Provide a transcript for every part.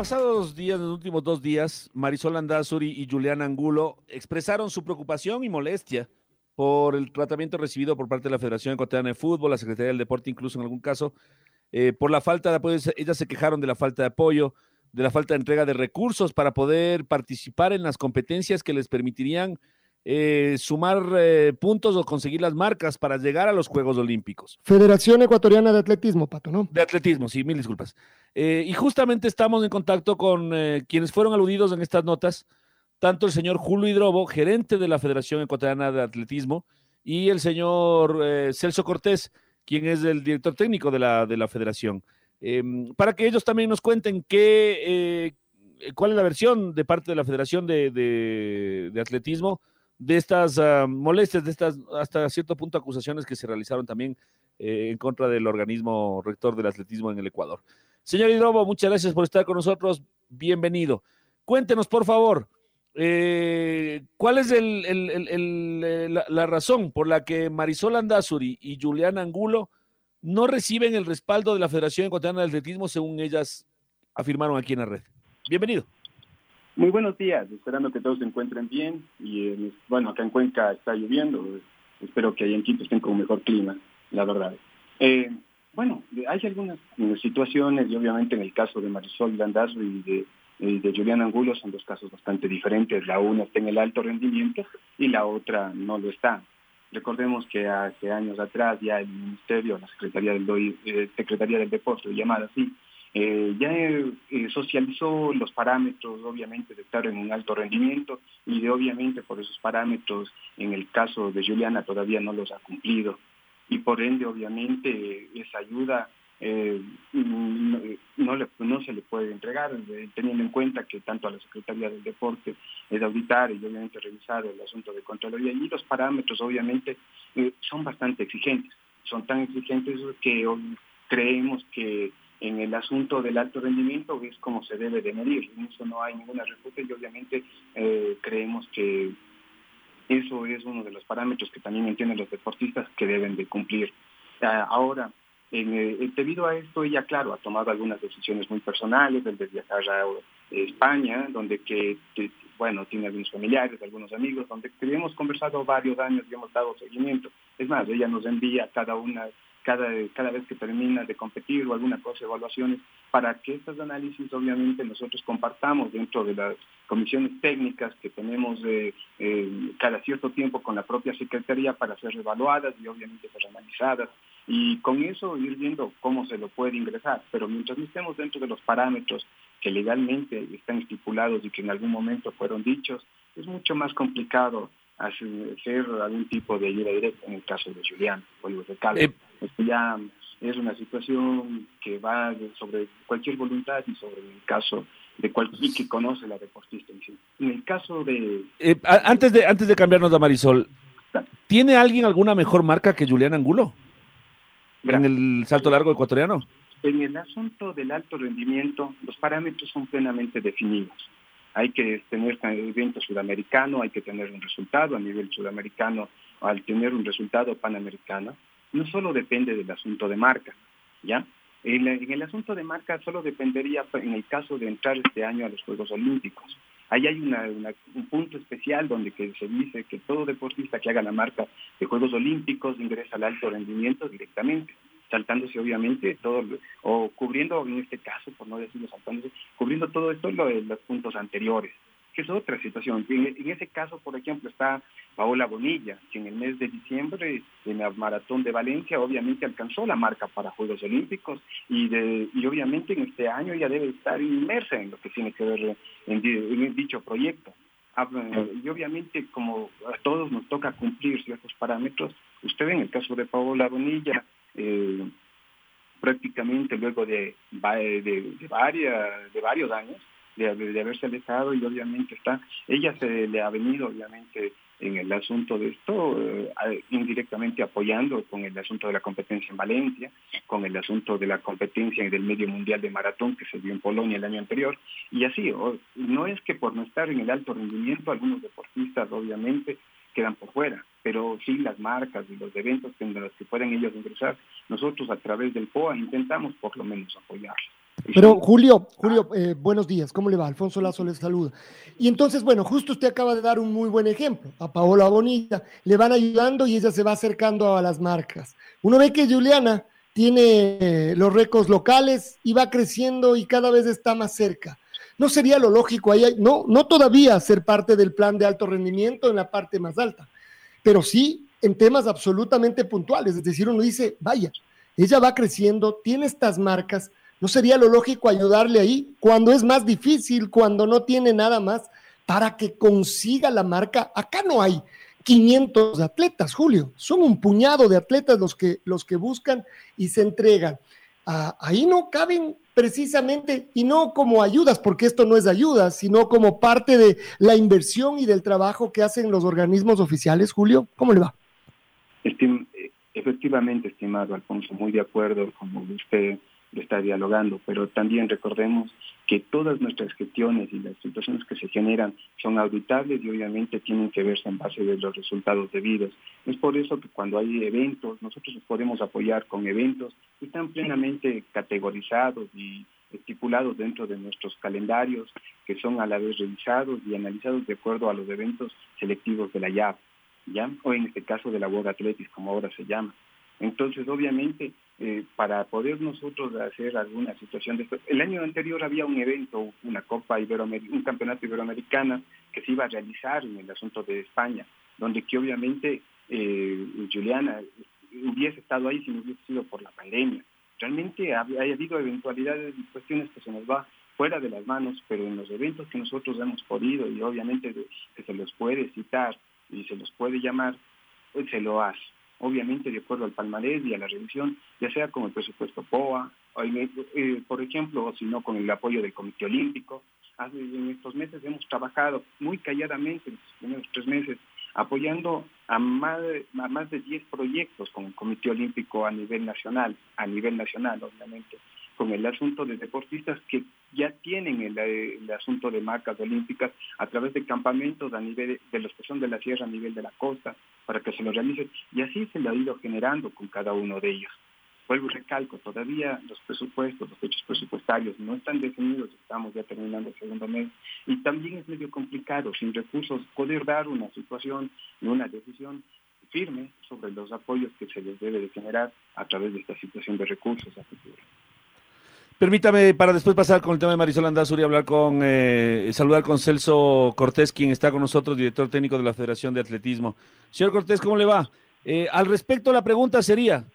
pasados días, los últimos dos días, Marisol Andazuri y Julián Angulo expresaron su preocupación y molestia por el tratamiento recibido por parte de la Federación Ecuatoriana de Fútbol, la Secretaría del Deporte incluso en algún caso, eh, por la falta de apoyo. Ellas se quejaron de la falta de apoyo, de la falta de entrega de recursos para poder participar en las competencias que les permitirían eh, sumar eh, puntos o conseguir las marcas para llegar a los Juegos Olímpicos. Federación Ecuatoriana de Atletismo, Pato, ¿no? De atletismo, sí, mil disculpas. Eh, y justamente estamos en contacto con quienes fueron aludidos en estas notas, tanto el señor Julio Hidrobo, gerente de la Federación Ecuatoriana de Atletismo, y el señor Celso Cortés, quien es el director técnico de la, de la federación, em, para que ellos también nos cuenten qué, cuál es la versión de parte de la Federación de, de Atletismo de estas ah, molestias, de estas hasta cierto punto acusaciones que se realizaron también eh, en contra del organismo rector del atletismo en el Ecuador. Señor Hidrobo, muchas gracias por estar con nosotros. Bienvenido. Cuéntenos, por favor, eh, ¿cuál es el, eh, la, razón por la que Marisol Andazuri y Julián Angulo no reciben el respaldo de la Federación Ecuatoriana de Atletismo según ellas afirmaron aquí en la red? Bienvenido. Muy buenos días, esperando que todos se encuentren bien y bueno, acá en Cuenca está lloviendo, espero que allá en Quito estén con mejor clima, la verdad. Eh, bueno, hay algunas situaciones y obviamente en el caso de Marisol Landazo y de, de Julián Angulo son dos casos bastante diferentes, la una está en el alto rendimiento y la otra no lo está. Recordemos que hace años atrás ya el Ministerio, la Secretaría del, eh, Secretaría del Deporte, llamada así, eh, ya eh, socializó los parámetros, obviamente, de estar en un alto rendimiento y de obviamente por esos parámetros, en el caso de Juliana, todavía no los ha cumplido. Y por ende, obviamente, esa ayuda eh, no, no se le puede entregar, teniendo en cuenta que tanto a la Secretaría del Deporte es auditar y obviamente revisar el asunto de Contraloría. Y los parámetros, obviamente, son bastante exigentes. Son tan exigentes que creemos que en el asunto del alto rendimiento es como se debe de medir. En eso no hay ninguna respuesta y obviamente eh, creemos que eso es uno de los parámetros que también entienden los deportistas que deben de cumplir. Ah, ahora, eh, debido a esto, ella, claro, ha tomado algunas decisiones muy personales, desde viajar a España, donde que, bueno, tiene algunos familiares, algunos amigos, donde hemos conversado varios años y hemos dado seguimiento. Es más, ella nos envía cada una cada, cada vez que termina de competir o alguna cosa, evaluaciones, para que estos análisis obviamente nosotros compartamos dentro de las comisiones técnicas que tenemos eh, cada cierto tiempo con la propia Secretaría para ser evaluadas y obviamente ser analizadas y con eso ir viendo cómo se lo puede ingresar. Pero mientras no estemos dentro de los parámetros que legalmente están estipulados y que en algún momento fueron dichos, es mucho más complicado hacer algún tipo de ayuda directa en el caso de Julián o de. Eh, esto ya es una situación que va sobre cualquier voluntad y sobre el caso de cualquier que conoce la deportista en el caso de... Eh, antes de antes de cambiarnos a Marisol, ¿tiene alguien alguna mejor marca que Julián Angulo? ¿En el salto largo ecuatoriano? En el asunto del alto rendimiento, los parámetros son plenamente definidos hay que tener evento sudamericano, hay que tener un resultado a nivel sudamericano, al tener un resultado panamericano, no solo depende del asunto de marca, ¿ya? En, el asunto de marca solo dependería en el caso de entrar este año a los Juegos Olímpicos. Ahí hay un punto especial donde que se dice que todo deportista que haga la marca de Juegos Olímpicos ingresa al alto rendimiento directamente saltándose obviamente todo, o cubriendo en este caso, por no decirlo saltándose, cubriendo todo esto lo los puntos anteriores. Que es otra situación. En, ese caso, por ejemplo, está Paola Bonilla, que en el mes de diciembre en la maratón de Valencia obviamente alcanzó la marca para Juegos Olímpicos y, de, y obviamente en este año ya debe estar inmersa en lo que tiene que ver en, dicho proyecto. Y obviamente como a todos nos toca cumplir ciertos parámetros, usted en el caso de Paola Bonilla, eh, prácticamente luego de, de, de, varias, de varios años, de, de, haberse alejado y obviamente está, ella se le ha venido obviamente en el asunto de esto, eh, indirectamente apoyando con el asunto de la competencia en Valencia, con el asunto de la competencia del medio mundial de maratón que se dio en Polonia el año anterior, y así, no es que por no estar en el alto rendimiento algunos deportistas obviamente quedan por fuera, pero sí las marcas y los eventos en los que pueden ellos ingresar, nosotros a través del POA intentamos por lo menos apoyarlos. Pero Julio, Julio, eh, buenos días, ¿cómo le va? Alfonso Lazo les saluda. Y entonces, bueno, justo usted acaba de dar un muy buen ejemplo. A Paola Bonita le van ayudando y ella se va acercando a las marcas. Uno ve que Juliana tiene eh, los récords locales y va creciendo y cada vez está más cerca. ¿No sería lo lógico ahí, no, no todavía ser parte del plan de alto rendimiento en la parte más alta, pero sí en temas absolutamente puntuales? Es decir, uno dice, vaya, ella va creciendo, tiene estas marcas, ¿No sería lo lógico ayudarle ahí cuando es más difícil, cuando no tiene nada más para que consiga la marca? Acá no hay 500 atletas, Julio, son un puñado de atletas los que, los que buscan y se entregan. Ah, ahí no caben precisamente, y no como ayudas, porque esto no es ayuda, sino como parte de la inversión y del trabajo que hacen los organismos oficiales. Julio, ¿cómo le va? efectivamente, estimado Alfonso, muy de acuerdo con usted de estar dialogando, pero también recordemos que todas nuestras gestiones y las situaciones que se generan son auditables y obviamente tienen que verse en base de los resultados debidos. Es por eso que cuando hay eventos, nosotros nos podemos apoyar con eventos que están plenamente categorizados y estipulados dentro de nuestros calendarios, que son a la vez revisados y analizados de acuerdo a los eventos selectivos de la YAP, ¿ya? o en este caso de la World Athletics, como ahora se llama. Entonces, obviamente, eh, para poder nosotros hacer alguna situación de esto. El año anterior había un evento, una Copa Iberoamericana, un campeonato iberoamericana que se iba a realizar en el asunto de España, donde que obviamente eh, Juliana hubiese estado ahí si no hubiese sido por la pandemia. Realmente ha, habido eventualidades y cuestiones que se nos va fuera de las manos, pero en los eventos que nosotros hemos podido y obviamente que se los puede citar y se los puede llamar, pues se lo hace obviamente de acuerdo al palmarés y a la revisión, ya sea con el presupuesto POA, o eh, por ejemplo, o si no con el apoyo del Comité Olímpico. En estos meses hemos trabajado muy calladamente, en los primeros tres meses, apoyando a más, a más de 10 proyectos con el Comité Olímpico a nivel nacional, a nivel nacional obviamente, con el asunto de deportistas que ya tienen el, asunto de marcas olímpicas a través de campamentos a nivel de los que son de la sierra a nivel de la costa para que se lo realicen y así se lo ha ido generando con cada uno de ellos. Vuelvo y recalco, todavía los presupuestos, los hechos presupuestarios no están definidos, estamos ya terminando el segundo mes y también es medio complicado sin recursos poder dar una situación y una decisión firme sobre los apoyos que se les debe de generar a través de esta situación de recursos a futuro. Permítame, para después pasar con el tema de Marisol Andazuri, hablar con, eh, saludar con Celso Cortés, quien está con nosotros, director técnico de la Federación de Atletismo. Señor Cortés, ¿cómo le va? Eh, al respecto, la pregunta sería,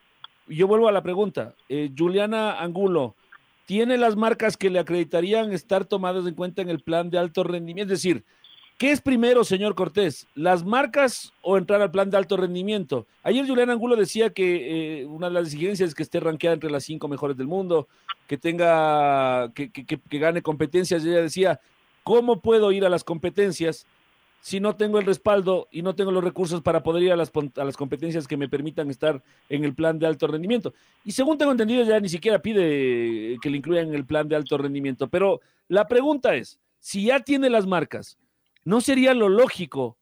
yo vuelvo a la pregunta, eh, Juliana Angulo, ¿tiene las marcas que le acreditarían estar tomadas en cuenta en el plan de alto rendimiento? Es decir, ¿Qué es primero, señor Cortés? ¿Las marcas o entrar al plan de alto rendimiento? Ayer Julián Angulo decía que eh, una de las exigencias es que esté rankeada entre las cinco mejores del mundo, que tenga, que, gane competencias. Y ella decía, ¿cómo puedo ir a las competencias si no tengo el respaldo y no tengo los recursos para poder ir a las, a las competencias que me permitan estar en el plan de alto rendimiento? Y según tengo entendido, ya ni siquiera pide que le incluyan en el plan de alto rendimiento. Pero la pregunta es, si ya tiene las marcas, ¿No sería lo lógico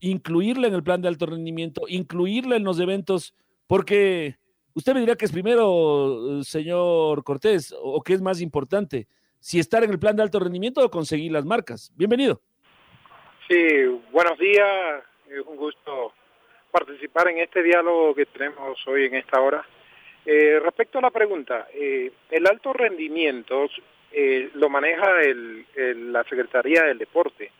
incluirla en el plan de alto rendimiento, incluirla en los eventos? Porque usted me dirá que es primero, señor Cortés, o que es más importante, si estar en el plan de alto rendimiento o conseguir las marcas. Bienvenido. Sí, buenos días. Es un gusto participar en este diálogo que tenemos hoy en esta hora. Eh, respecto a la pregunta, eh, el alto rendimiento eh, lo maneja la Secretaría del Deporte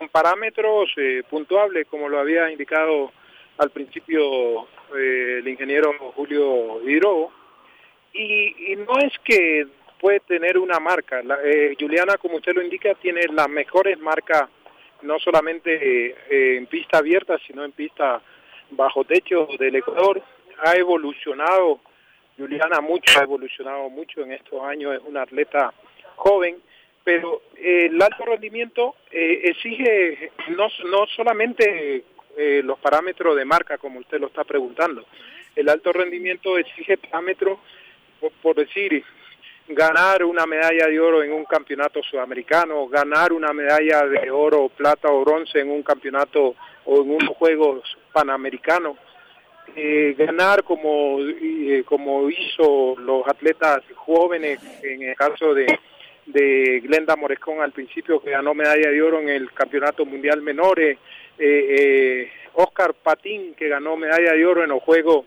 con parámetros eh, puntuables, como lo había indicado al principio eh, el ingeniero Julio Hidrobo. Y, y, no es que puede tener una marca. La, eh, Juliana, como usted lo indica, tiene las mejores marcas, no solamente eh, en pista abierta, sino en pista bajo techo del Ecuador. Ha evolucionado, Juliana mucho, ha evolucionado mucho en estos años, es una atleta joven, pero eh, el alto rendimiento eh, exige no, no solamente eh, los parámetros de marca, como usted lo está preguntando, el alto rendimiento exige parámetros, por, decir, ganar una medalla de oro en un campeonato sudamericano, ganar una medalla de oro, plata o bronce en un campeonato o en unos Juegos Panamericanos, eh, ganar como, eh, como hizo los atletas jóvenes, en el caso de, de Glenda Morescón al principio, que ganó medalla de oro en el Campeonato Mundial Menores, eh, Oscar Patín, que ganó medalla de oro en los Juegos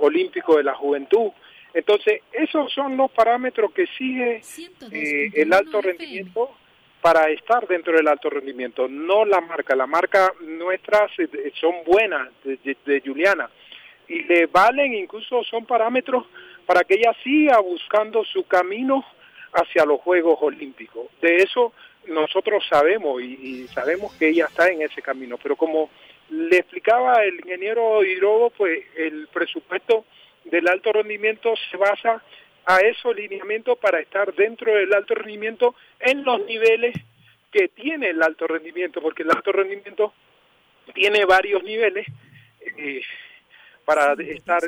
Olímpicos de la Juventud. Entonces, esos son los parámetros que sigue eh, el alto rendimiento para estar dentro del alto rendimiento, no la marca. La marca nuestras son buenas de, de, de Juliana y le valen, incluso son parámetros para que ella siga buscando su camino hacia los Juegos Olímpicos. De eso nosotros sabemos y, sabemos que ella está en ese camino, pero como le explicaba el ingeniero Hidrobo, pues el presupuesto del alto rendimiento se basa a esos lineamientos para estar dentro del alto rendimiento en los niveles que tiene el alto rendimiento, porque el alto rendimiento tiene varios niveles eh, para estar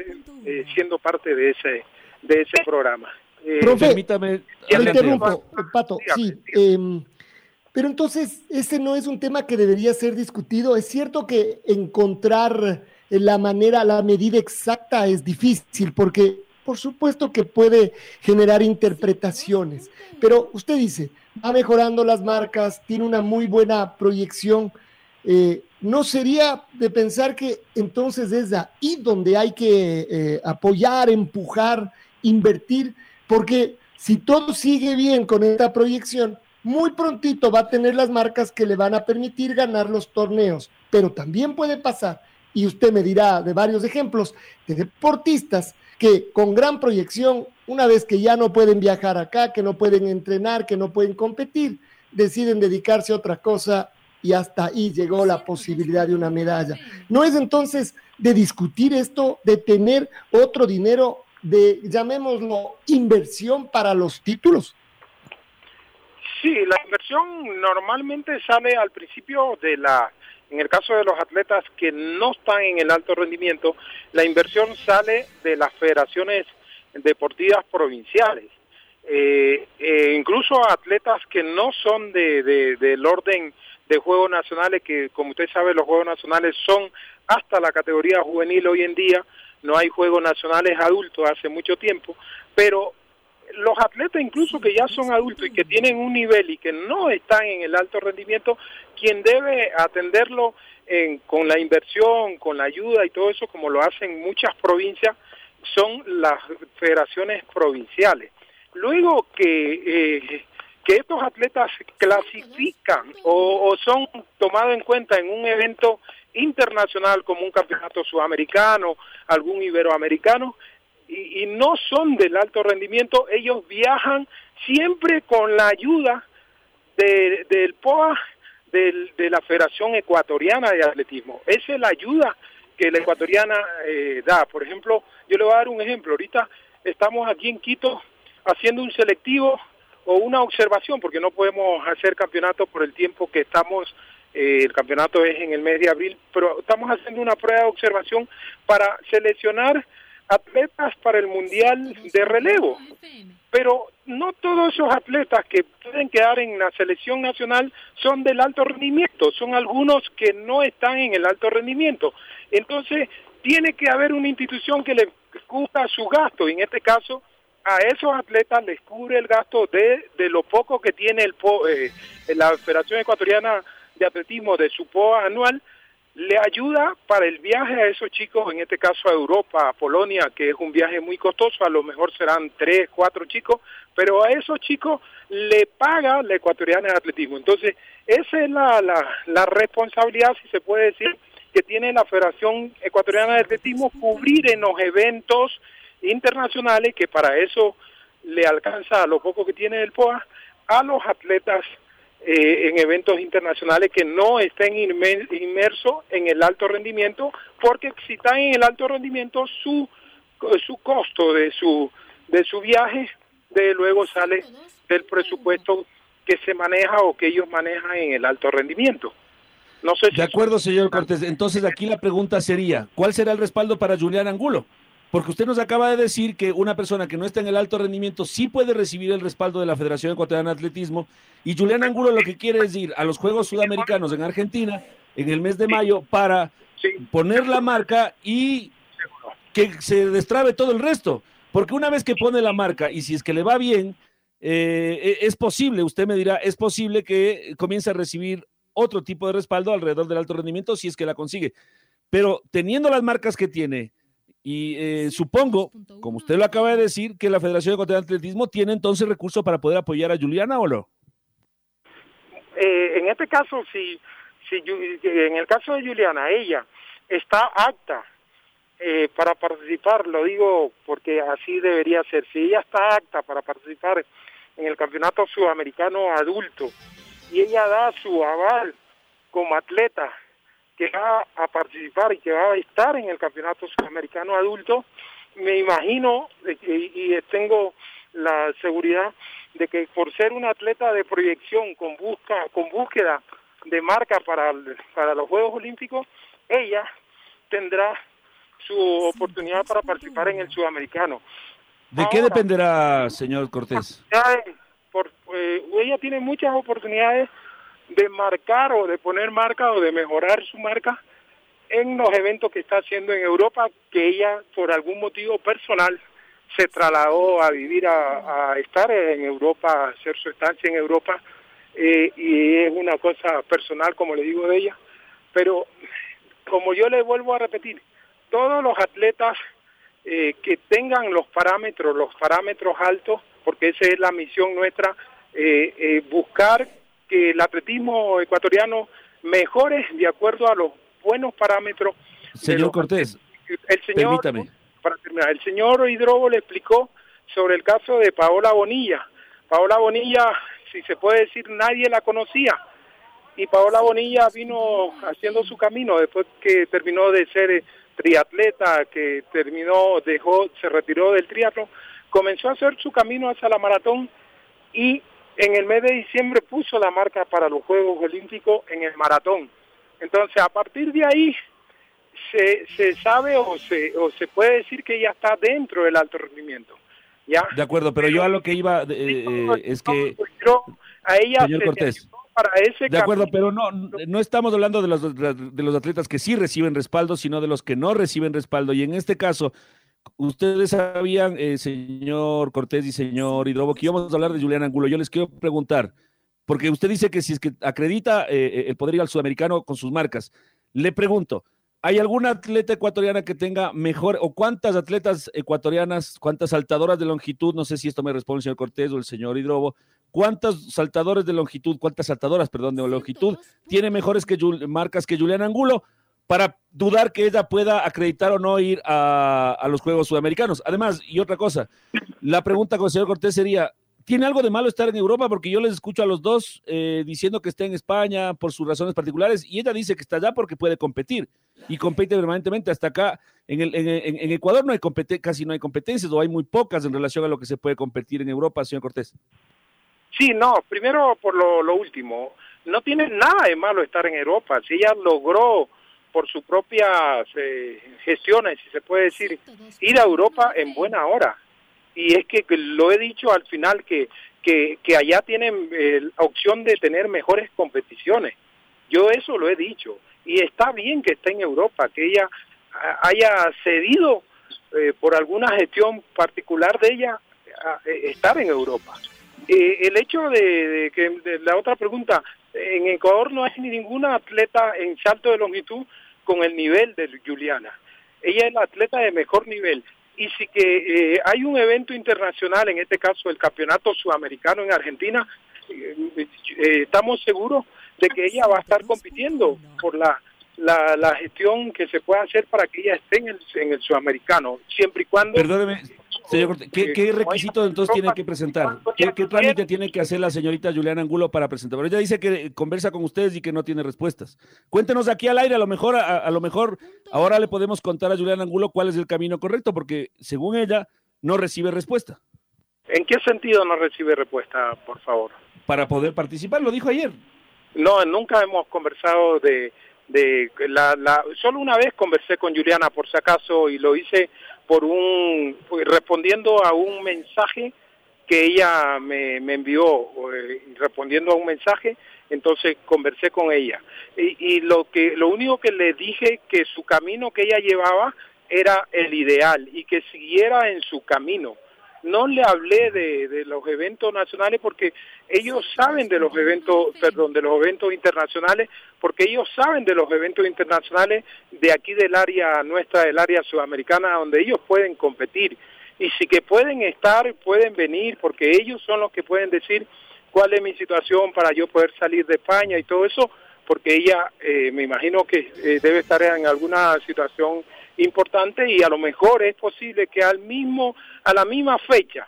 eh, siendo parte de ese de ese programa. Eh, Profe, permítame, interrumpo, Pato, sí, eh, pero entonces ese no es un tema que debería ser discutido. Es cierto que encontrar la manera, la medida exacta es difícil porque por supuesto que puede generar interpretaciones, pero usted dice, va mejorando las marcas, tiene una muy buena proyección. Eh, ¿No sería de pensar que entonces es ahí donde hay que eh, apoyar, empujar, invertir? Porque si todo sigue bien con esta proyección, muy prontito va a tener las marcas que le van a permitir ganar los torneos, pero también puede pasar y usted me dirá de varios ejemplos de deportistas que con gran proyección, una vez que ya no pueden viajar acá, que no pueden entrenar, que no pueden competir, deciden dedicarse a otra cosa y hasta ahí llegó la posibilidad de una medalla. ¿No es entonces de discutir esto, de tener otro dinero, de, llamémoslo, inversión para los títulos? Sí, la inversión normalmente sale al principio de la en el caso de los atletas que no están en el alto rendimiento, la inversión sale de las federaciones deportivas provinciales. Eh, eh, incluso atletas que no son de, de, del orden de Juegos Nacionales, que como usted sabe los Juegos Nacionales son hasta la categoría juvenil hoy en día, no hay Juegos Nacionales adultos hace mucho tiempo, pero los atletas incluso que ya son adultos y que tienen un nivel y que no están en el alto rendimiento, quien debe atenderlo en, con la inversión, con la ayuda y todo eso, como lo hacen muchas provincias, son las federaciones provinciales. Luego que, eh, que estos atletas clasifican o, o son tomados en cuenta en un evento internacional como un campeonato sudamericano, algún iberoamericano, y, y, no son del alto rendimiento, ellos viajan siempre con la ayuda de, del POA, del, de la Federación Ecuatoriana de Atletismo. Esa es la ayuda que la ecuatoriana eh, da. Por ejemplo, yo le voy a dar un ejemplo. Ahorita estamos aquí en Quito haciendo un selectivo o una observación, porque no podemos hacer campeonato por el tiempo que estamos, eh, el campeonato es en el mes de abril, pero estamos haciendo una prueba de observación para seleccionar atletas para el Mundial de relevo. Pero no todos esos atletas que pueden quedar en la selección nacional son del alto rendimiento, son algunos que no están en el alto rendimiento. Entonces, tiene que haber una institución que le cubra su gasto, en este caso, a esos atletas les cubre el gasto de, de lo poco que tiene el eh, la Federación Ecuatoriana de Atletismo de su POA anual, le ayuda para el viaje a esos chicos, en este caso a Europa, a Polonia, que es un viaje muy costoso, a lo mejor serán tres, cuatro chicos, pero a esos chicos le paga la ecuatoriana de atletismo. Entonces, esa es la, la, la responsabilidad, si se puede decir, que tiene la Federación Ecuatoriana de Atletismo, cubrir en los eventos internacionales, que para eso le alcanza a lo poco que tiene el POA, a los atletas eh, en eventos internacionales que no estén inmersos en el alto rendimiento, porque si están en el alto rendimiento, su, su costo de su, de su viaje, de luego sale del presupuesto que se maneja o que ellos manejan en el alto rendimiento. No sé de acuerdo, señor Cortés. Entonces aquí la pregunta sería, ¿cuál será el respaldo para Julián Angulo? Porque usted nos acaba de decir que una persona que no está en el alto rendimiento sí puede recibir el respaldo de la Federación Ecuatoriana de Atletismo. Y Julián Angulo lo que quiere es ir a los Juegos Sudamericanos en Argentina en el mes de mayo para poner la marca y que se destrabe todo el resto. Porque una vez que pone la marca y si es que le va bien, eh, es posible, usted me dirá, es posible que comience a recibir otro tipo de respaldo alrededor del alto rendimiento si es que la consigue. Pero teniendo las marcas que tiene, y eh, supongo, como usted lo acaba de decir, que la Federación de Atletismo tiene entonces recursos para poder apoyar a Juliana o no. Eh, en este caso, si, si en el caso de Juliana, ella está apta eh, para participar, lo digo porque así debería ser. Si ella está apta para participar en el campeonato sudamericano adulto y ella da su aval como atleta que va a participar y que va a estar en el Campeonato Sudamericano Adulto, me imagino y, tengo la seguridad de que por ser una atleta de proyección con busca con búsqueda de marca para, para los Juegos Olímpicos, ella tendrá su oportunidad para participar en el Sudamericano. ¿De qué dependerá, señor Cortés? Por, eh, ella tiene muchas oportunidades de marcar o de poner marca o de mejorar su marca en los eventos que está haciendo en Europa, que ella por algún motivo personal se trasladó a vivir, a, estar en Europa, a hacer su estancia en Europa, eh, y es una cosa personal, como le digo de ella, pero como yo le vuelvo a repetir, todos los atletas eh, que tengan los parámetros, los parámetros altos, porque esa es la misión nuestra, eh, buscar que el atletismo ecuatoriano mejore de acuerdo a los buenos parámetros. Señor Cortés, el señor, permítame. Para terminar, el señor Hidrobo le explicó sobre el caso de Paola Bonilla. Paola Bonilla, si se puede decir, nadie la conocía. Y Paola Bonilla vino haciendo su camino después que terminó de ser triatleta, que terminó, dejó, se retiró del triatlo, comenzó a hacer su camino hacia la maratón y en el mes de diciembre puso la marca para los Juegos Olímpicos en el maratón. Entonces, a partir de ahí, se, se sabe o se, o se puede decir que ya está dentro del alto rendimiento. ¿ya? De acuerdo, pero yo a lo que iba eh, eh, es que... A ella Señor Cortés. Para ese de acuerdo, pero no, no estamos hablando de los, de los atletas que sí reciben respaldo, sino de los que no reciben respaldo. Y en este caso, ustedes sabían, eh, señor Cortés y señor Hidrobo, que íbamos a hablar de Julián Angulo. Yo les quiero preguntar, porque usted dice que si es que acredita eh, eh, el poder ir al sudamericano con sus marcas, le pregunto, ¿hay alguna atleta ecuatoriana que tenga mejor, o cuántas atletas ecuatorianas, cuántas saltadoras de longitud, no sé si esto me responde el señor Cortés o el señor Hidrobo, cuántos saltadores de longitud, cuántas saltadoras, perdón, de longitud, tiene mejores que marcas que Julián Angulo? Para dudar que ella pueda acreditar o no ir a, los Juegos Sudamericanos. Además, y otra cosa, la pregunta con el señor Cortés sería, ¿tiene algo de malo estar en Europa? Porque yo les escucho a los dos eh, diciendo que está en España por sus razones particulares y ella dice que está allá porque puede competir y compite permanentemente. Hasta acá, en, el, en, Ecuador no hay casi no hay competencias o hay muy pocas en relación a lo que se puede competir en Europa, señor Cortés. Sí, no, primero por lo último, no tiene nada de malo estar en Europa. Si ella logró por sus propias eh, gestiones, si se puede decir, ir a Europa en buena hora. Y es que, lo he dicho al final, que, que, que allá tienen eh, la opción de tener mejores competiciones. Yo eso lo he dicho. Y está bien que esté en Europa, que ella haya cedido eh, por alguna gestión particular de ella a, estar en Europa. el hecho de, que de la otra pregunta, en Ecuador no hay ninguna atleta en salto de longitud con el nivel de Juliana. Ella es la atleta de mejor nivel. Y si que eh, hay un evento internacional, en este caso el Campeonato Sudamericano en Argentina, eh, eh, estamos seguros de que ella va a estar compitiendo por la, la, la gestión que se pueda hacer para que ella esté en el, en el Sudamericano, siempre y cuando... Perdóneme, Señor, ¿qué, qué requisitos entonces tiene que presentar? ¿Qué, ¿Qué, trámite tiene que hacer la señorita Juliana Angulo para presentar? Pero ella dice que conversa con ustedes y que no tiene respuestas. Cuéntenos aquí al aire, a lo mejor, a, a lo mejor ahora le podemos contar a Juliana Angulo cuál es el camino correcto, porque según ella no recibe respuesta. ¿En qué sentido no recibe respuesta, por favor? Para poder participar, lo dijo ayer. No, nunca hemos conversado de, de la, la, solo una vez conversé con Juliana por si acaso y lo hice por un respondiendo a un mensaje que ella me, me envió eh, respondiendo a un mensaje entonces conversé con ella. Y, y lo que lo único que le dije que su camino que ella llevaba era el ideal y que siguiera en su camino no le hablé de, de, los eventos nacionales porque ellos saben de los eventos, perdón, de los eventos internacionales, porque ellos saben de los eventos internacionales de aquí del área nuestra, del área sudamericana, donde ellos pueden competir. Y si que pueden estar, pueden venir, porque ellos son los que pueden decir cuál es mi situación para yo poder salir de España y todo eso, porque ella eh, me imagino que eh, debe estar en alguna situación importante y a lo mejor es posible que al mismo a la misma fecha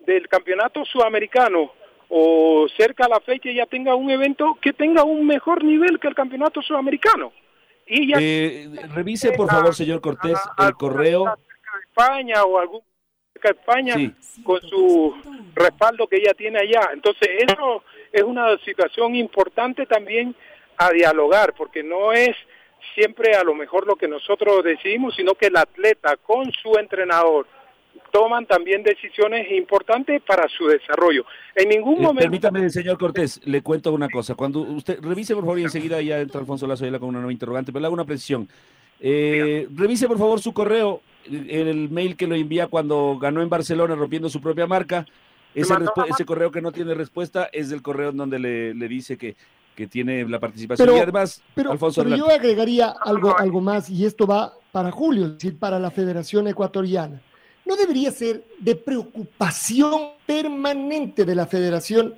del campeonato sudamericano o cerca a la fecha ya tenga un evento que tenga un mejor nivel que el campeonato sudamericano. Y ya eh, revise por favor, señor Cortés, a, a, el correo. España o algún de España sí. con su respaldo que ella tiene allá. Entonces, eso es una situación importante también a dialogar, porque no es siempre a lo mejor lo que nosotros decidimos, sino que el atleta con su entrenador toman también decisiones importantes para su desarrollo. En ningún momento... Permítame, señor Cortés, le cuento una cosa. Cuando usted, revise por favor y enseguida ya entra Alfonso Lazo con una nueva interrogante, pero le hago una precisión. Eh, revise por favor su correo, el, el, mail que lo envía cuando ganó en Barcelona rompiendo su propia marca. Ese, ese correo que no tiene respuesta es el correo en donde le, le dice que que tiene la participación. Pero, y además, pero, Alfonso pero yo agregaría algo, algo más, y esto va para Julio, es decir, para la Federación Ecuatoriana. ¿No debería ser de preocupación permanente de la Federación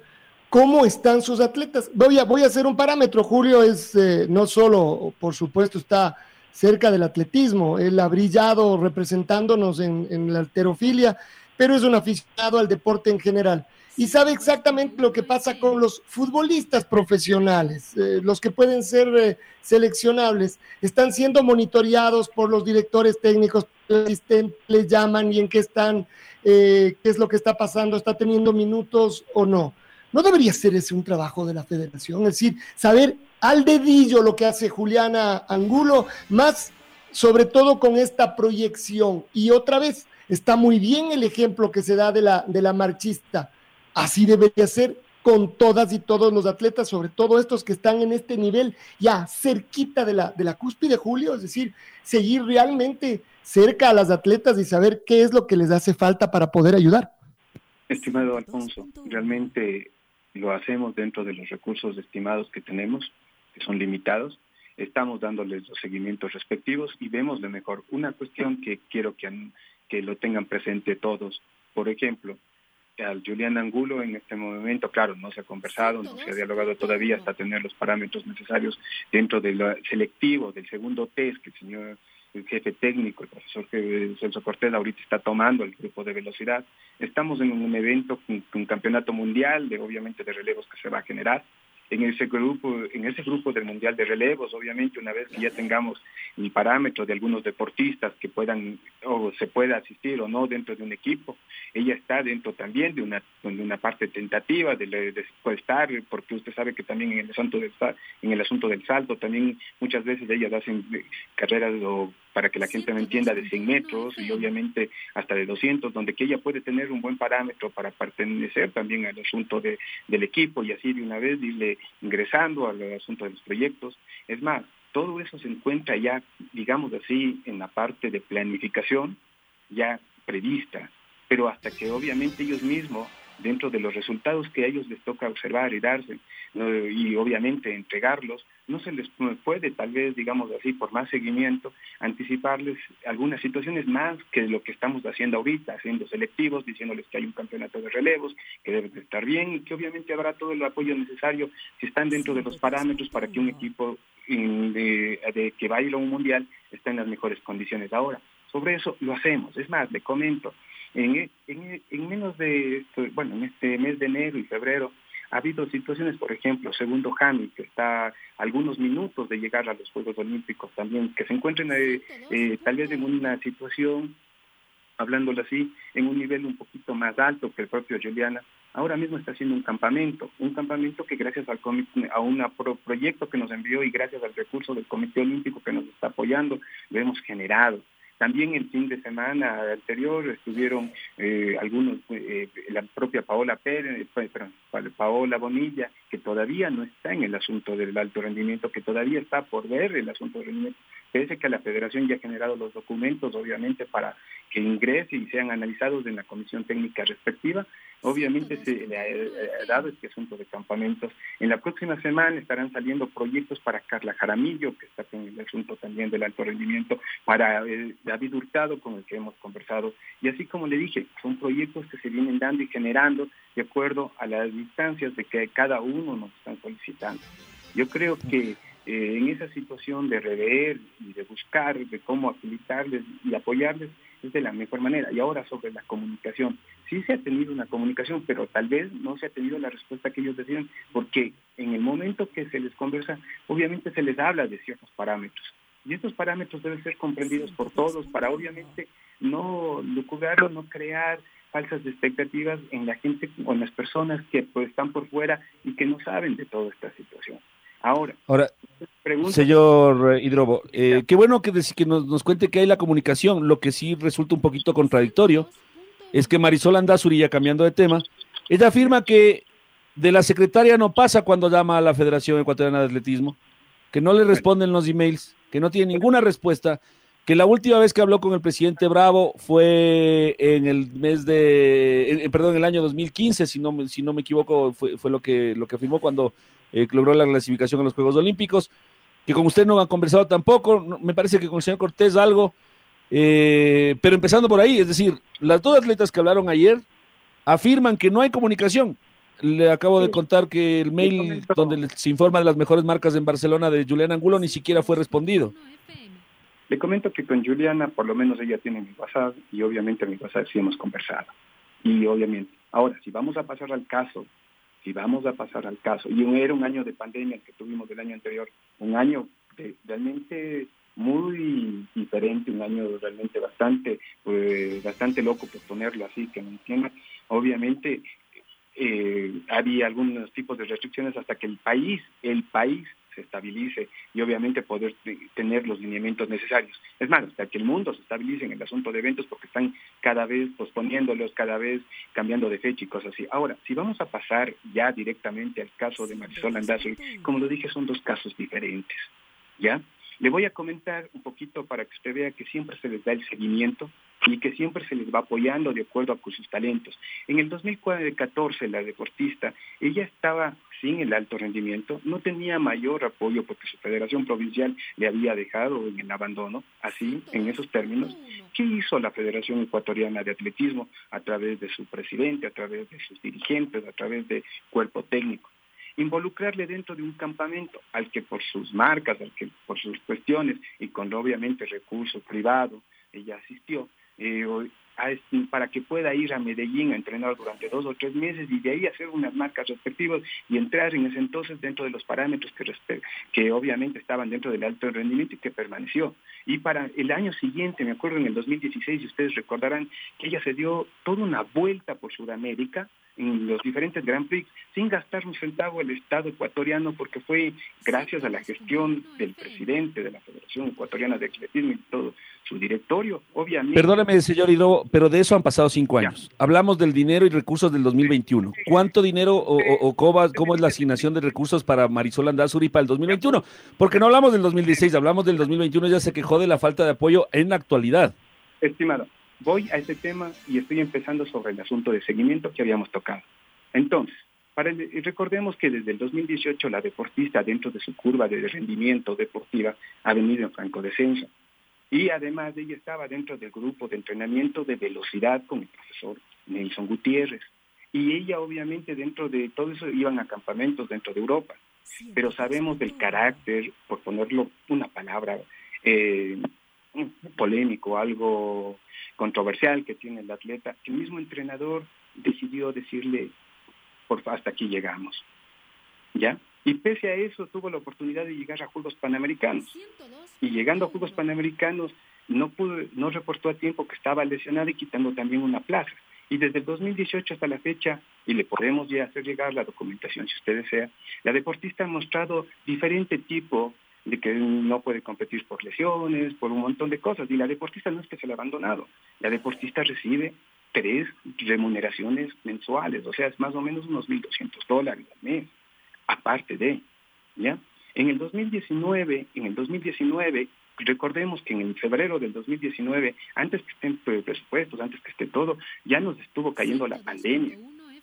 cómo están sus atletas? Voy a, voy a hacer un parámetro. Julio es eh, no solo, por supuesto, está cerca del atletismo, él ha brillado representándonos en, en la alterofilia, pero es un aficionado al deporte en general y sabe exactamente lo que pasa con los futbolistas profesionales, eh, los que pueden ser eh, seleccionables, están siendo monitoreados por los directores técnicos, les llaman y en qué están, eh, qué es lo que está pasando, está teniendo minutos o no. No debería ser ese un trabajo de la federación, es decir, saber al dedillo lo que hace Juliana Angulo, más sobre todo con esta proyección. Y otra vez, está muy bien el ejemplo que se da de la, de la marchista Así debería ser con todas y todos los atletas, sobre todo estos que están en este nivel ya cerquita de la, de la cúspide, Julio, es decir, seguir realmente cerca a las atletas y saber qué es lo que les hace falta para poder ayudar. Estimado Alfonso, realmente lo hacemos dentro de los recursos estimados que tenemos, que son limitados. Estamos dándoles los seguimientos respectivos y vemos de mejor. Una cuestión que quiero que, que lo tengan presente todos. Por ejemplo, al Julián Angulo en este momento, claro, no se ha conversado, no se ha dialogado todavía hasta tener los parámetros necesarios dentro del selectivo, del segundo test que el señor el jefe técnico, el profesor Celso Cortés ahorita está tomando el grupo de velocidad. Estamos en un evento, un, un campeonato mundial, de obviamente de relevos que se va a generar en ese grupo, en ese grupo del Mundial de Relevos, obviamente una vez que ya tengamos el parámetro de algunos deportistas que puedan o se pueda asistir o no dentro de un equipo, ella está dentro también de una, de una parte tentativa de, de, puede estar, porque usted sabe que también en el asunto del en el asunto del salto también muchas veces ellas hacen carreras o para que la gente me entienda, de 100 metros y obviamente hasta de 200, donde que ella puede tener un buen parámetro para pertenecer también al asunto de, del equipo y así de una vez irle ingresando al asunto de los proyectos. Es más, todo eso se encuentra ya, digamos así, en la parte de planificación ya prevista, pero hasta que obviamente ellos mismos dentro de los resultados que a ellos les toca observar y darse. Y obviamente entregarlos, no se les puede, tal vez, digamos así, por más seguimiento, anticiparles algunas situaciones más que lo que estamos haciendo ahorita, haciendo selectivos, diciéndoles que hay un campeonato de relevos, que deben de estar bien y que obviamente habrá todo el apoyo necesario si están dentro de los parámetros para que un equipo de, de, que va un mundial esté en las mejores condiciones. Ahora, sobre eso lo hacemos. Es más, le comento, en, en, en menos de, bueno, en este mes de enero y febrero, ha habido situaciones, por ejemplo, segundo Jami, que está a algunos minutos de llegar a los Juegos Olímpicos también, que se encuentren eh, eh, tal vez en una situación, hablándolo así, en un nivel un poquito más alto que el propio Juliana, ahora mismo está haciendo un campamento, un campamento que gracias al comité, a un proyecto que nos envió y gracias al recurso del Comité Olímpico que nos está apoyando, lo hemos generado. También el fin de semana anterior estuvieron eh, algunos, eh, la propia Paola Pérez, Paola Bonilla, que todavía no está en el asunto del alto rendimiento, que todavía está por ver el asunto del rendimiento, pese que la federación ya ha generado los documentos, obviamente, para que ingrese y sean analizados en la comisión técnica respectiva, Obviamente se le ha dado este asunto de campamentos. En la próxima semana estarán saliendo proyectos para Carla Jaramillo, que está con el asunto también del alto rendimiento, para eh, David Hurtado, con el que hemos conversado. Y así como le dije, son proyectos que se vienen dando y generando de acuerdo a las distancias de que cada uno nos están solicitando. Yo creo que eh, en esa situación de rever y de buscar de cómo habilitarles y apoyarles es de la mejor manera. Y ahora sobre la comunicación sí se ha tenido una comunicación, pero tal vez no se ha tenido la respuesta que ellos decían, porque en el momento que se les conversa, obviamente se les habla de ciertos parámetros. Y estos parámetros deben ser comprendidos por todos para obviamente no lucubrar no crear falsas expectativas en la gente o en las personas que pues, están por fuera y que no saben de toda esta situación. Ahora, Ahora señor Hidrobo, eh, qué bueno que, que nos, nos, cuente que hay la comunicación, lo que sí resulta un poquito contradictorio es que Marisol Andazuri, ya cambiando de tema, ella afirma que de la secretaria no pasa cuando llama a la Federación Ecuatoriana de Atletismo, que no le responden los emails, que no tiene ninguna respuesta, que la última vez que habló con el presidente Bravo fue en el mes de, perdón, en el año 2015, si no, si no me equivoco, fue, fue lo, que, lo que afirmó cuando eh, logró la clasificación a los Juegos Olímpicos, que con usted no han conversado tampoco, me parece que con el señor Cortés algo, eh, pero empezando por ahí, es decir, las dos atletas que hablaron ayer afirman que no hay comunicación. Le acabo de contar que el mail donde se informa de las mejores marcas en Barcelona de Juliana Angulo ni siquiera fue respondido. Le comento que con Juliana, por lo menos ella tiene mi WhatsApp y obviamente mi WhatsApp sí hemos conversado. Y obviamente, ahora, si vamos a pasar al caso, si vamos a pasar al caso, y era un año de pandemia que tuvimos del año anterior, un año de, realmente muy diferente, un año realmente bastante, pues, bastante loco por ponerlo así, que me entiendan. Obviamente eh, había algunos tipos de restricciones hasta que el país, el país se estabilice y obviamente poder tener los lineamientos necesarios. Es más, hasta que el mundo se estabilice en el asunto de eventos porque están cada vez posponiéndolos, cada vez cambiando de fecha y cosas así. Ahora, si vamos a pasar ya directamente al caso de Marisol Andazzi, como lo dije, son dos casos diferentes, ¿ya? Le voy a comentar un poquito para que usted vea que siempre se les da el seguimiento y que siempre se les va apoyando de acuerdo a sus talentos. En el 2014, la deportista, ella estaba sin el alto rendimiento, no tenía mayor apoyo porque su federación provincial le había dejado en el abandono, así, en esos términos. ¿Qué hizo la Federación Ecuatoriana de Atletismo a través de su presidente, a través de sus dirigentes, a través de cuerpo técnico? involucrarle dentro de un campamento al que por sus marcas, al que por sus cuestiones y con obviamente recurso privado, ella asistió, eh, para que pueda ir a Medellín a entrenar durante dos o tres meses y de ahí hacer unas marcas respectivas y entrar en ese entonces dentro de los parámetros que, que obviamente estaban dentro del alto rendimiento y que permaneció. Y para el año siguiente, me acuerdo en el 2016, y ustedes recordarán que ella se dio toda una vuelta por Sudamérica, en los diferentes Grand Prix sin gastar un centavo el Estado ecuatoriano porque fue gracias a la gestión del presidente de la Federación Ecuatoriana de Atletismo y todo su directorio, obviamente. Perdóneme, señor Hidro, pero de eso han pasado cinco años. Hablamos del dinero y recursos del 2021. ¿Cuánto dinero o, o, cómo, es la asignación de recursos para Marisol Andazuri para el 2021? Porque no hablamos del 2016, hablamos del 2021, ya se quejó de la falta de apoyo en la actualidad. Estimado, voy a ese tema y estoy empezando sobre el asunto de seguimiento que habíamos tocado. Entonces, Para recordemos que desde el 2018 la deportista dentro de su curva de rendimiento deportiva ha venido en franco descenso. Y además ella estaba dentro del grupo de entrenamiento de velocidad con el profesor Nelson Gutiérrez. Y ella obviamente dentro de todo eso iban a campamentos dentro de Europa. Pero sabemos del carácter, por ponerlo una palabra, eh, polémico, algo controversial que tiene el atleta, el mismo entrenador decidió decirle, por hasta aquí llegamos. ¿Ya? Y pese a eso tuvo la oportunidad de llegar a Juegos Panamericanos. Y llegando a Juegos Panamericanos no pudo, no reportó a tiempo que estaba lesionada y quitando también una plaza. Y desde el 2018 hasta la fecha, y le podemos ya hacer llegar la documentación si usted desea, la deportista ha mostrado diferente tipo de que no puede competir por lesiones, por un montón de cosas. Y la deportista no es que se le ha abandonado. La deportista recibe tres remuneraciones mensuales, o sea, es más o menos unos 1.200 dólares al mes, aparte de, ¿ya? En el 2019, en el 2019, recordemos que en el febrero del 2019, antes que estén presupuestos, antes que esté todo, ya nos estuvo cayendo la pandemia.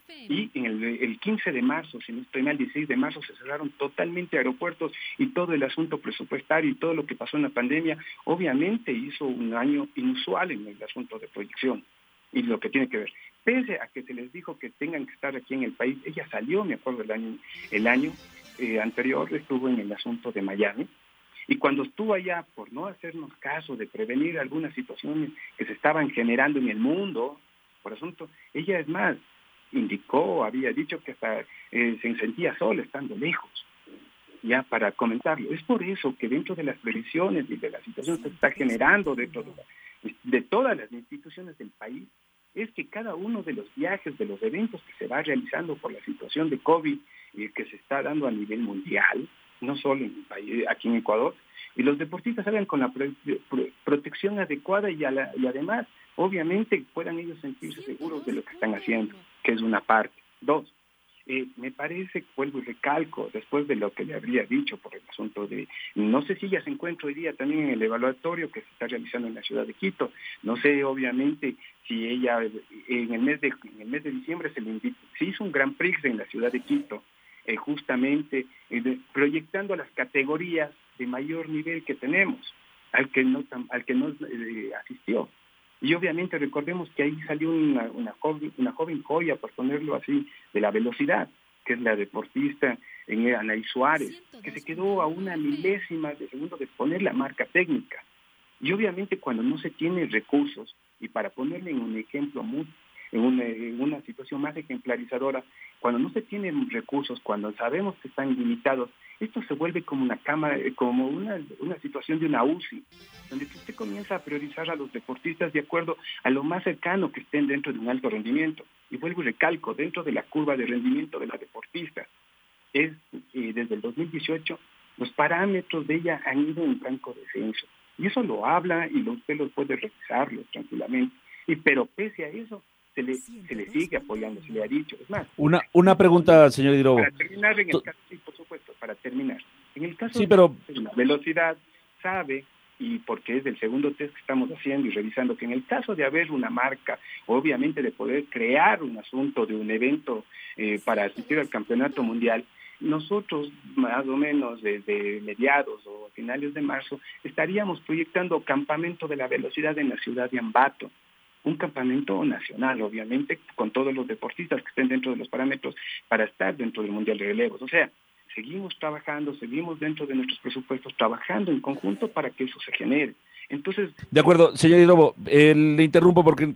Y en el, 15 de marzo, si no estoy mal, el 16 de marzo se cerraron totalmente aeropuertos y todo el asunto presupuestario y todo lo que pasó en la pandemia, obviamente hizo un año inusual en el asunto de proyección y lo que tiene que ver. Pese a que se les dijo que tengan que estar aquí en el país, ella salió, me acuerdo, el año, el año eh, anterior estuvo en el asunto de Miami, y cuando estuvo allá, por no hacernos caso de prevenir algunas situaciones que se estaban generando en el mundo, por asunto, ella es más, indicó, había dicho que hasta eh, se sentía sola estando lejos, ya para comentarlo. Es por eso que dentro de las previsiones y de la situación que se está generando dentro de, de todas las instituciones del país, es que cada uno de los viajes, de los eventos que se va realizando por la situación de COVID y que se está dando a nivel mundial, no solo en país, aquí en Ecuador, y los deportistas salgan con la protección adecuada y, y además, obviamente, puedan ellos sentirse seguros de lo que están haciendo que es una parte. Dos, eh, me parece, vuelvo y recalco, después de lo que le habría dicho por el asunto de, no sé si ya se encuentra hoy día también en el evaluatorio que se está realizando en la ciudad de Quito, no sé obviamente si ella en el mes de, en el mes de diciembre se, le se hizo un gran prix en la ciudad de Quito, eh, justamente eh, proyectando las categorías de mayor nivel que tenemos, al que no, al que no asistió. Y obviamente recordemos que ahí salió una, una, joven, una joven joya, por ponerlo así, de la velocidad, que es la deportista en Anaí Suárez, que se quedó a una milésima de segundo de poner la marca técnica. Y obviamente cuando no se tiene recursos, y para ponerle en un ejemplo muy en una, en una, situación más ejemplarizadora, cuando no se tienen recursos, cuando sabemos que están limitados, esto se vuelve como una cámara, eh, como una, una situación de una UCI, donde usted comienza a priorizar a los deportistas de acuerdo a lo más cercano que estén dentro de un alto rendimiento. Y vuelvo y recalco, dentro de la curva de rendimiento de la deportista, es eh, desde el 2018, los parámetros de ella han ido en franco descenso. Y eso lo habla y usted lo puede revisarlo tranquilamente. Y pero pese a eso, se le, se le sigue apoyando, se le ha dicho. Es más, una, una pregunta, señor Hidrobo. Para terminar, en el caso, sí, por supuesto, para terminar. En el caso sí, pero... de la velocidad, sabe, y porque es el segundo test que estamos haciendo y revisando, que en el caso de haber una marca, obviamente de poder crear un asunto de un evento eh, para asistir al campeonato mundial, nosotros más o menos desde mediados o finales de marzo estaríamos proyectando campamento de la velocidad en la ciudad de Ambato un campamento nacional, obviamente, con todos los deportistas que estén dentro de los parámetros para estar dentro del Mundial de Relevos. O sea, seguimos trabajando, seguimos dentro de nuestros presupuestos, trabajando en conjunto para que eso se genere. Entonces, de acuerdo, señor Hidrobo, eh, le interrumpo porque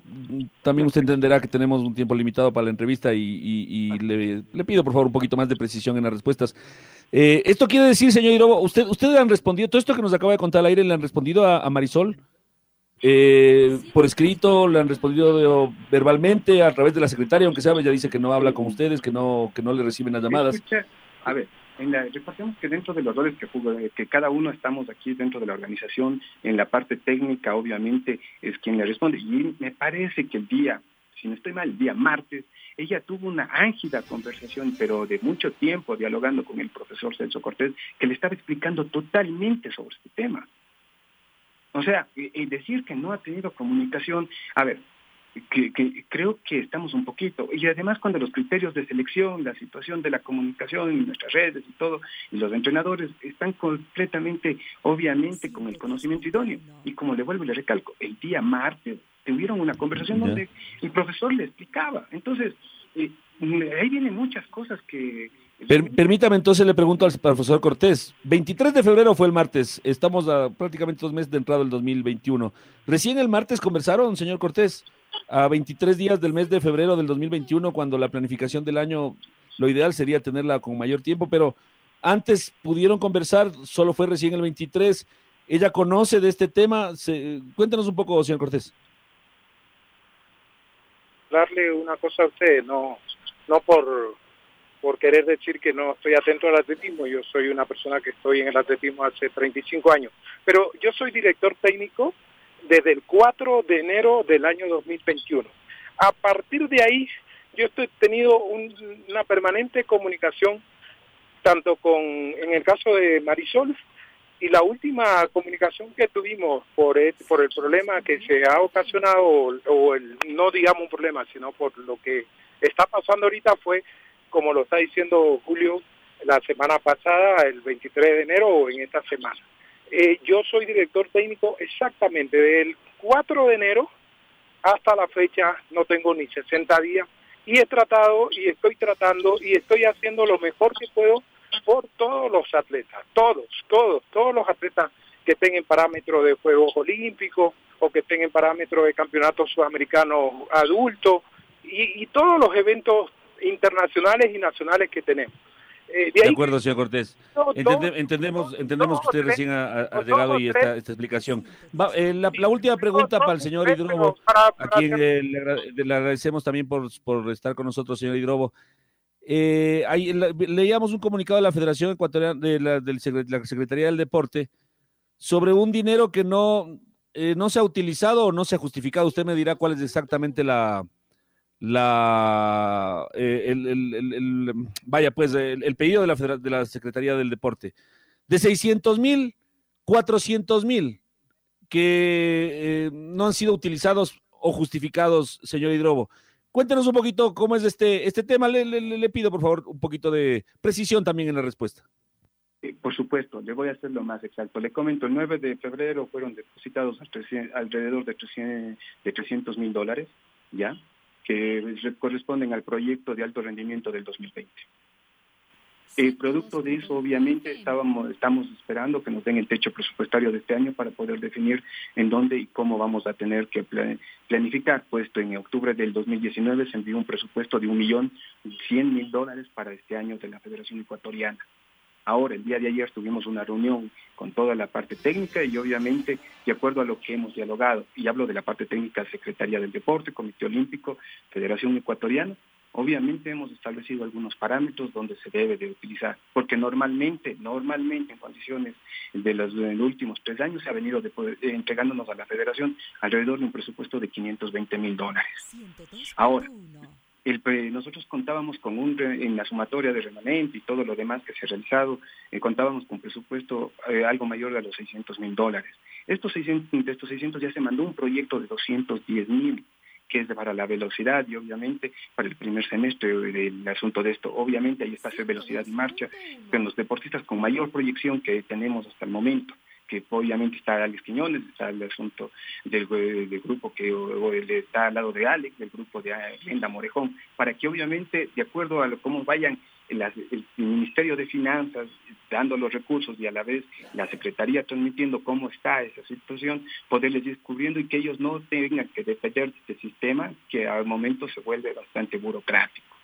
también usted entenderá que tenemos un tiempo limitado para la entrevista y, le, pido por favor un poquito más de precisión en las respuestas. Eh, esto quiere decir, señor Hidrobo, usted, usted le han respondido, todo esto que nos acaba de contar al aire, le han respondido a Marisol. Eh, por escrito, le han respondido verbalmente a través de la secretaria, aunque sabe, ya dice que no habla con ustedes, que no, que no le reciben las llamadas. a ver, en la, que dentro de los roles que, que cada uno estamos aquí dentro de la organización, en la parte técnica obviamente es quien le responde. Y me parece que el día, si no estoy mal, el día martes, ella tuvo una ángida conversación, pero de mucho tiempo, dialogando con el profesor Celso Cortés, que le estaba explicando totalmente sobre este tema. O sea, y decir que no ha tenido comunicación, a ver, que, que, creo que estamos un poquito. Y además cuando los criterios de selección, la situación de la comunicación en nuestras redes y todo, y los entrenadores están completamente, obviamente, con el conocimiento idóneo. Y como le vuelvo y le recalco, el día martes tuvieron una conversación donde el profesor le explicaba. Entonces, eh, ahí vienen muchas cosas que permítame entonces le pregunto al profesor Cortés. 23 de febrero fue el martes. Estamos prácticamente dos meses de entrada del 2021. Recién el martes conversaron, señor Cortés, a 23 días del mes de febrero del 2021, cuando la planificación del año, lo ideal sería tenerla con mayor tiempo, pero antes pudieron conversar, solo fue recién el 23. Ella conoce de este tema. cuéntanos un poco, señor Cortés. Darle una cosa a usted, no, no por por querer decir que no estoy atento al atletismo. Yo soy una persona que estoy en el atletismo hace 35 años. Pero yo soy director técnico desde el 4 de enero del año 2021. A partir de ahí, yo he tenido una permanente comunicación tanto con, en el caso de Marisol, y la última comunicación que tuvimos por el, por el problema que se ha ocasionado, o el, no digamos un problema, sino por lo que está pasando ahorita fue como lo está diciendo Julio, la semana pasada, el 23 de enero o en esta semana. Eh, yo soy director técnico exactamente del 4 de enero hasta la fecha, no tengo ni 60 días, y he tratado y estoy tratando y estoy haciendo lo mejor que puedo por todos los atletas, todos, todos, todos los atletas que estén en parámetros de Juegos Olímpicos o que estén en parámetros de Campeonato Sudamericano Adulto y, y todos los eventos internacionales y nacionales que tenemos. Eh, de, acuerdo, señor Cortés. entendemos entendemos que usted recién ha, llegado y esta, esta explicación. Eh, la, última pregunta para el señor Hidrobo, a quien eh, le, agradecemos también por, por estar con nosotros, señor Hidrobo. leíamos un comunicado de la Federación Ecuatoriana, de la, de la Secretaría del Deporte, sobre un dinero que no, no se ha utilizado o no se ha justificado. Usted me dirá cuál es exactamente la, la eh, el, vaya pues el, pedido de la, de la Secretaría del Deporte de 600 mil 400 mil que eh, no han sido utilizados o justificados, señor Hidrobo. Cuéntenos un poquito cómo es este, este tema. Le, le, pido, por favor, un poquito de precisión también en la respuesta. Por supuesto, le voy a hacer lo más exacto. Le comento, el 9 de febrero fueron depositados alrededor de 300 mil dólares, ¿ya? Que corresponden al proyecto de alto rendimiento del 2020. El producto de eso, obviamente, estábamos, estamos esperando que nos den el techo presupuestario de este año para poder definir en dónde y cómo vamos a tener que planificar, puesto en octubre del 2019 se envió un presupuesto de un millón cien mil dólares para este año de la Federación Ecuatoriana. Ahora, el día de ayer tuvimos una reunión con toda la parte técnica y obviamente de acuerdo a lo que hemos dialogado, y hablo de la parte técnica Secretaría del Deporte, Comité Olímpico, Federación Ecuatoriana, obviamente hemos establecido algunos parámetros donde se debe de utilizar, porque normalmente, normalmente en condiciones de los, últimos tres años se ha venido de poder, eh, entregándonos a la federación alrededor de un presupuesto de 520 mil dólares. Ahora, nosotros contábamos con un, en la sumatoria de remanente y todo lo demás que se ha realizado, eh, contábamos con presupuesto eh, algo mayor de los 600 mil dólares. Estos 600, de estos 600 ya se mandó un proyecto de 210 mil que es para la velocidad y obviamente para el primer semestre del asunto de esto. Obviamente ahí está hacer velocidad y marcha, con los deportistas con mayor proyección que tenemos hasta el momento que obviamente está Alex Quiñones, está el asunto del, grupo que está al lado de Alex, del grupo de Linda Morejón, para que obviamente, de acuerdo a cómo vayan el, Ministerio de Finanzas dando los recursos y a la vez la Secretaría transmitiendo cómo está esa situación, poderles ir cubriendo y que ellos no tengan que depender de este sistema que al momento se vuelve bastante burocrático.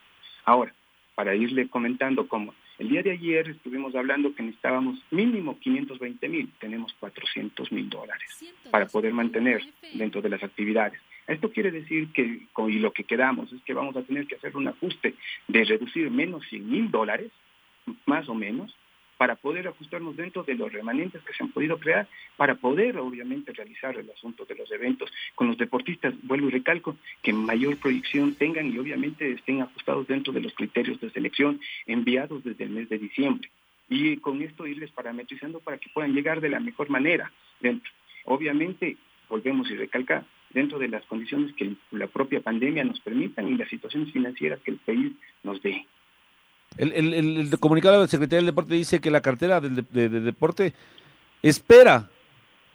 Ahora, para irle comentando cómo el día de ayer estuvimos hablando que necesitábamos mínimo 520 mil, tenemos 400 mil dólares para poder mantener dentro de las actividades. Esto quiere decir que, y lo que quedamos es que vamos a tener que hacer un ajuste de reducir menos 100 mil dólares, más o menos, para poder ajustarnos dentro de los remanentes que se han podido crear, para poder obviamente realizar el asunto de los eventos con los deportistas, vuelvo y recalco, que mayor proyección tengan y obviamente estén ajustados dentro de los criterios de selección enviados desde el mes de diciembre. Y con esto irles parametrizando para que puedan llegar de la mejor manera dentro. Obviamente, volvemos y recalcar, dentro de las condiciones que la propia pandemia nos permitan y las situaciones financieras que el país nos dé. El, comunicado de la Secretaría del Deporte dice que la cartera del de, de, deporte espera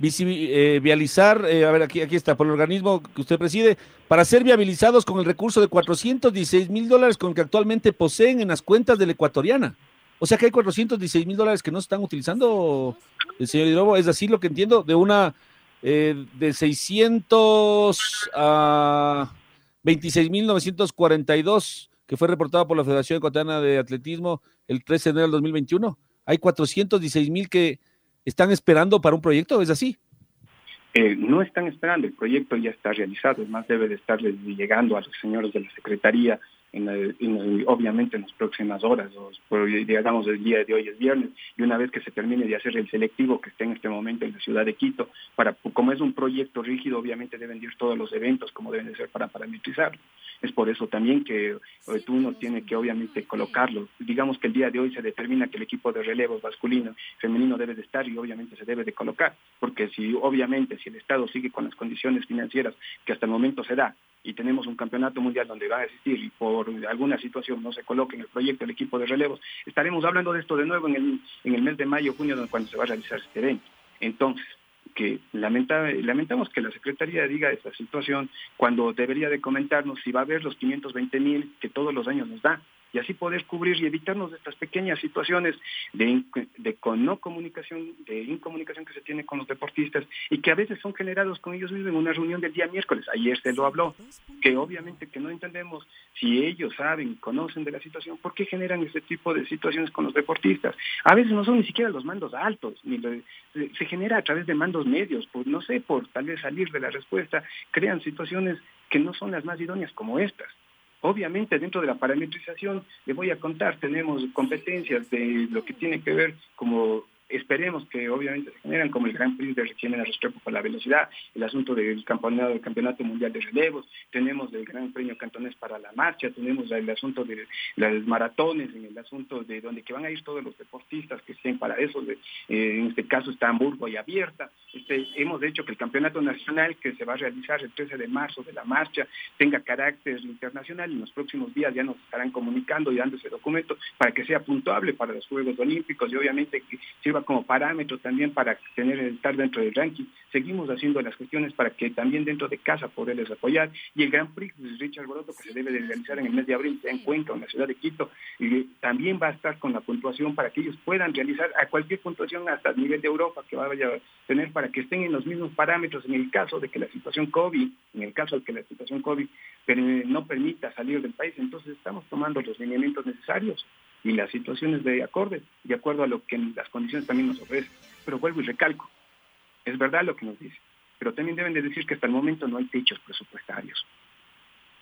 eh, vializar, eh, a ver, aquí, aquí está, por el organismo que usted preside, para ser viabilizados con el recurso de 416 mil dólares con que actualmente poseen en las cuentas de la ecuatoriana. O sea que hay 416 mil dólares que no se están utilizando, el señor Hidrobo, es así lo que entiendo, de una eh, de 600 a 26 mil 942 que fue reportado por la Federación Ecuatoriana de Atletismo el 13 de enero del 2021. Hay 416 mil que están esperando para un proyecto, ¿es así? Eh, no están esperando, el proyecto ya está realizado, es más debe de estarles llegando a los señores de la Secretaría en, obviamente en las próximas horas, o, digamos el día de hoy es viernes, y una vez que se termine de hacer el selectivo que está en este momento en la ciudad de Quito, para como es un proyecto rígido, obviamente deben ir todos los eventos como deben de ser para parametrizarlo. Es por eso también que eh, uno tiene que obviamente colocarlo. Digamos que el día de hoy se determina que el equipo de relevos masculino, femenino debe de estar y obviamente se debe de colocar, porque si obviamente si el Estado sigue con las condiciones financieras que hasta el momento se da y tenemos un campeonato mundial donde va a existir y por alguna situación no se coloque en el proyecto el equipo de relevos, estaremos hablando de esto de nuevo en el, en el mes de mayo, junio, cuando se va a realizar este evento. Entonces, que lamenta, lamentamos que la Secretaría diga esta situación cuando debería de comentarnos si va a haber los 520 mil que todos los años nos da y así poder cubrir y evitarnos de estas pequeñas situaciones de, de no comunicación, de incomunicación que se tiene con los deportistas y que a veces son generados con ellos mismos en una reunión del día miércoles. Ayer se lo habló, que obviamente que no entendemos si ellos saben, conocen de la situación, ¿por qué generan ese tipo de situaciones con los deportistas? A veces no son ni siquiera los mandos altos, ni se genera a través de mandos medios, pues no sé, por tal vez salir de la respuesta, crean situaciones que no son las más idóneas como estas. Obviamente dentro de la parametrización, le voy a contar, tenemos competencias de lo que tiene que ver como esperemos que obviamente se generan como el Gran Prix de Requiere Restrepo por la velocidad, el asunto del campeonato, del campeonato mundial de relevos, tenemos el Gran Premio Cantonés para la marcha, tenemos el asunto de las maratones, en el asunto de donde que van a ir todos los deportistas que estén para eso, eh, en este caso está Hamburgo y abierta, este, hemos hecho que el campeonato nacional que se va a realizar el 13 de marzo de la marcha tenga carácter internacional y en los próximos días ya nos estarán comunicando y dando ese documento para que sea puntuable para los Juegos Olímpicos y obviamente que sirva como parámetro también para tener estar dentro del ranking. Seguimos haciendo las cuestiones para que también dentro de casa poderles apoyar. Y el Gran Prix de Richard Boroto, que se debe de realizar en el mes de abril, se encuentra en la ciudad de Quito, y también va a estar con la puntuación para que ellos puedan realizar a cualquier puntuación hasta el nivel de Europa que vaya a tener para que estén en los mismos parámetros en el caso de que la situación COVID, en el caso de que la situación COVID no permita salir del país, entonces estamos tomando los lineamientos necesarios y las situaciones de acorde, de acuerdo a lo que las condiciones también nos ofrecen. Pero vuelvo y recalco, es verdad lo que nos dice, pero también deben de decir que hasta el momento no hay techos presupuestarios,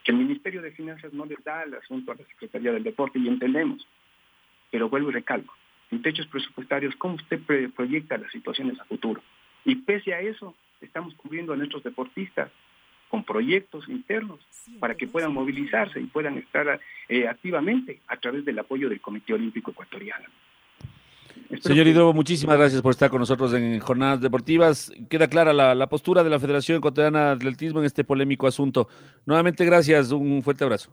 que el Ministerio de Finanzas no les da el asunto a la Secretaría del Deporte y entendemos, pero vuelvo y recalco, en techos presupuestarios, ¿cómo usted proyecta las situaciones a futuro? Y pese a eso, estamos cubriendo a nuestros deportistas con proyectos internos para que puedan movilizarse y puedan estar eh, activamente a través del apoyo del Comité Olímpico Ecuatoriano. Señor Hidrobo, muchísimas gracias por estar con nosotros en Jornadas Deportivas. Queda clara la, postura de la Federación Ecuatoriana de Atletismo en este polémico asunto. Nuevamente, gracias. Un fuerte abrazo.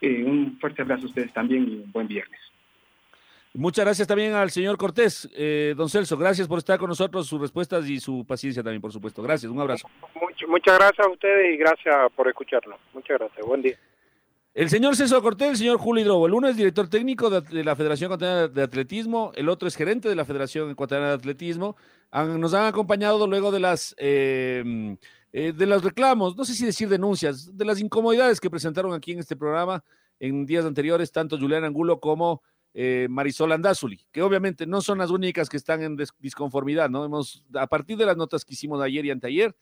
Eh, un fuerte abrazo a ustedes también y un buen viernes. Muchas gracias también al señor Cortés. Eh, don Celso, gracias por estar con nosotros, sus respuestas y su paciencia también, por supuesto. Gracias, un abrazo. muchas gracias a ustedes y gracias por escucharnos. Muchas gracias, buen día. El señor Celso Cortés, el señor Julio Hidrobo. El uno es director técnico de, la Federación Ecuatoriana de Atletismo, el otro es gerente de la Federación Ecuatoriana de Atletismo. nos han acompañado luego de las... Eh, eh, de los reclamos, no sé si decir denuncias, de las incomodidades que presentaron aquí en este programa en días anteriores, tanto Julián Angulo como eh, Marisol Andazuli, que obviamente no son las únicas que están en disconformidad, ¿no? Hemos, a partir de las notas que hicimos ayer y anteayer,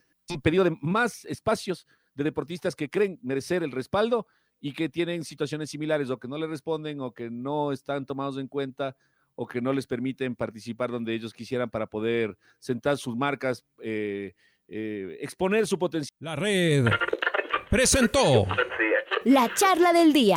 pedido de más espacios de deportistas que creen merecer el respaldo y que tienen situaciones similares o que no le responden o que no están tomados en cuenta o que no les permiten participar donde ellos quisieran para poder sentar sus marcas, eh, eh, exponer su potencial. La red presentó la charla del día.